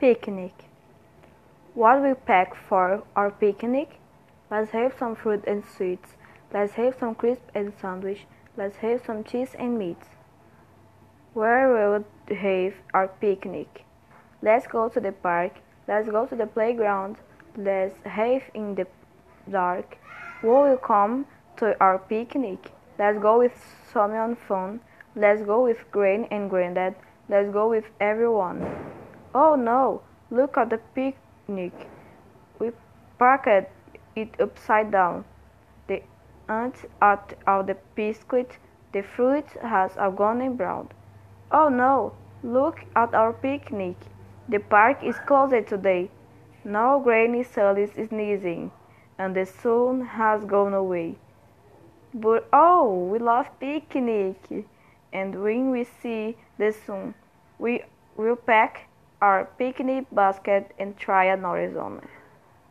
Picnic. What we pack for our picnic? Let's have some fruit and sweets. Let's have some crisp and sandwich. Let's have some cheese and meat. Where will we have our picnic? Let's go to the park. Let's go to the playground. Let's have in the dark. Who will come to our picnic? Let's go with some on phone. Let's go with Gran and Granddad. Let's go with everyone. Oh no, look at the picnic. We packed it upside down. The ants ate all the biscuit. The fruit has all gone brown. Oh no, look at our picnic. The park is closed today. Now Granny Sully's sneezing, and the sun has gone away. But oh, we love picnic, and when we see the sun, we will pack our picnic basket in another zone.